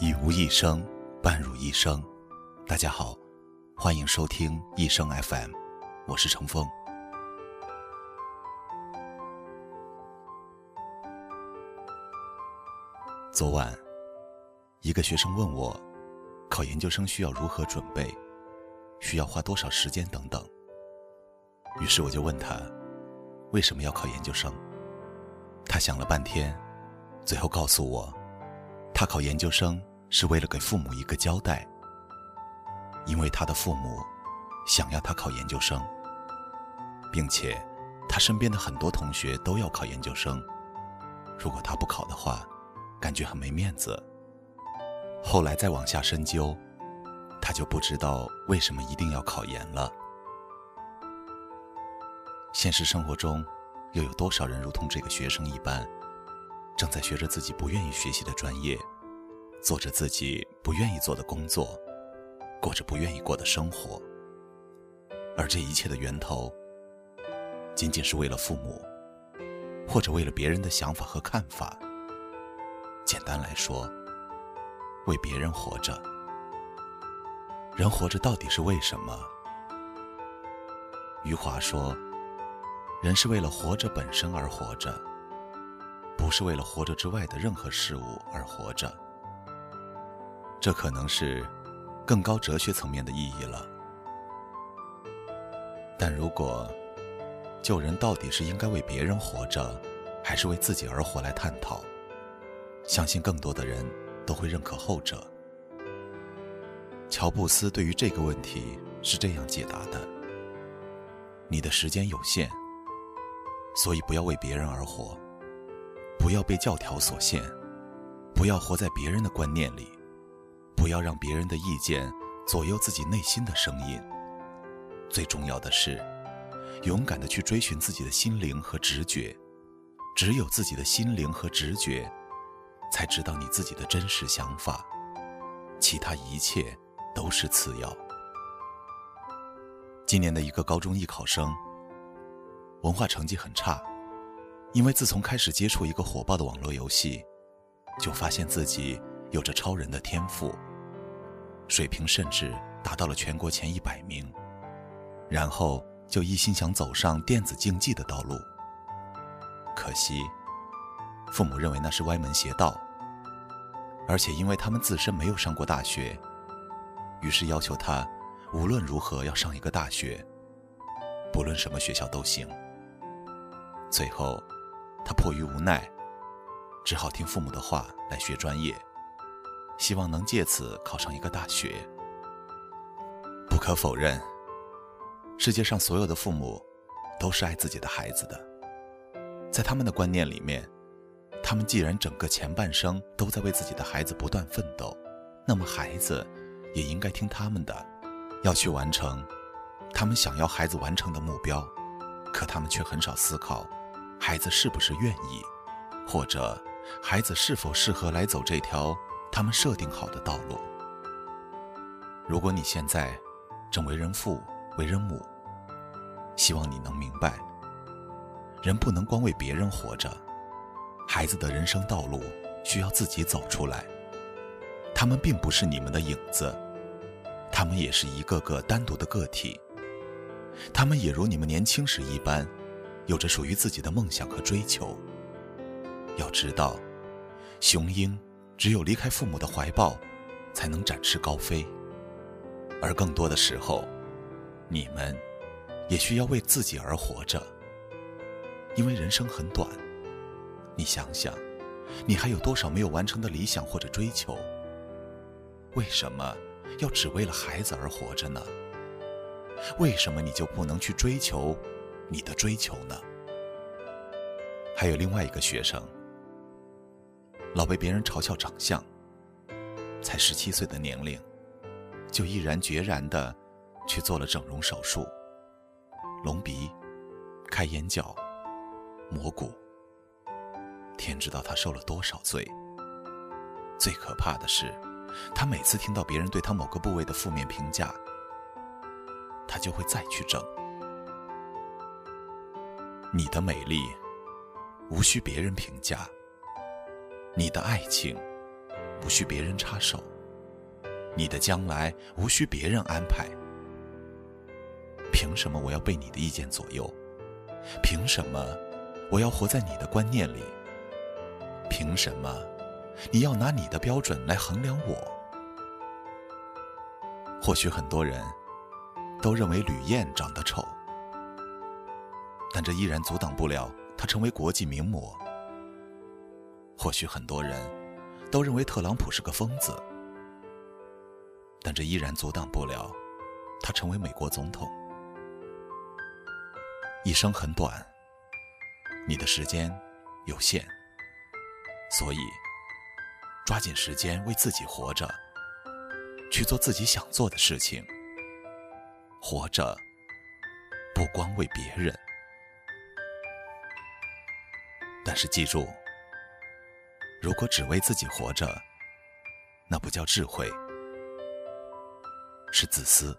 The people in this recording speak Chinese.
以无一生，伴汝一生。大家好，欢迎收听一生 FM，我是程峰。昨晚，一个学生问我，考研究生需要如何准备，需要花多少时间等等。于是我就问他，为什么要考研究生？他想了半天，最后告诉我，他考研究生是为了给父母一个交代，因为他的父母想要他考研究生，并且他身边的很多同学都要考研究生，如果他不考的话，感觉很没面子。后来再往下深究，他就不知道为什么一定要考研了。现实生活中。又有多少人如同这个学生一般，正在学着自己不愿意学习的专业，做着自己不愿意做的工作，过着不愿意过的生活。而这一切的源头，仅仅是为了父母，或者为了别人的想法和看法。简单来说，为别人活着。人活着到底是为什么？余华说。人是为了活着本身而活着，是为了活着之外的任何事物而活着。这可能是更高哲学层面的意义了。但如果救人到底是应该为别人活着，还是为自己而活来探讨，相信更多的人都会认可后者。乔布斯对于这个问题是这样解答的：“你的时间有限。”所以，不要为别人而活，不要被教条所限，不要活在别人的观念里，不要让别人的意见左右自己内心的声音。最重要的是，勇敢的去追寻自己的心灵和直觉。只有自己的心灵和直觉，才知道你自己的真实想法，其他一切都是次要。今年的一个高中艺考生。文化成绩很差，因为自从开始接触一个火爆的网络游戏，就发现自己有着超人的天赋，水平甚至达到了全国前一百名，然后就一心想走上电子竞技的道路。可惜，父母认为那是歪门邪道，而且因为他们自身没有上过大学，于是要求他无论如何要上一个大学，不论什么学校都行。最后，他迫于无奈，只好听父母的话来学专业，希望能借此考上一个大学。不可否认，世界上所有的父母都是爱自己的孩子的，在他们的观念里面，他们既然整个前半生都在为自己的孩子不断奋斗，那么孩子也应该听他们的，要去完成他们想要孩子完成的目标。可他们却很少思考。孩子是不是愿意，或者孩子是否适合来走这条他们设定好的道路？如果你现在正为人父、为人母，希望你能明白，人不能光为别人活着，孩子的人生道路需要自己走出来。他们并不是你们的影子，他们也是一个个单独的个体，他们也如你们年轻时一般。有着属于自己的梦想和追求。要知道，雄鹰只有离开父母的怀抱，才能展翅高飞。而更多的时候，你们也需要为自己而活着。因为人生很短，你想想，你还有多少没有完成的理想或者追求？为什么要只为了孩子而活着呢？为什么你就不能去追求？你的追求呢？还有另外一个学生，老被别人嘲笑长相，才十七岁的年龄，就毅然决然的去做了整容手术，隆鼻、开眼角、磨骨。天知道他受了多少罪。最可怕的是，他每次听到别人对他某个部位的负面评价，他就会再去整。你的美丽无需别人评价，你的爱情不需别人插手，你的将来无需别人安排。凭什么我要被你的意见左右？凭什么我要活在你的观念里？凭什么你要拿你的标准来衡量我？或许很多人都认为吕燕长得丑，但这依然阻挡不了他成为国际名模。或许很多人都认为特朗普是个疯子，但这依然阻挡不了他成为美国总统。一生很短，你的时间有限，所以抓紧时间为自己活着，去做自己想做的事情。活着不光为别人，但是记住，如果只为自己活着，那不叫智慧，是自私。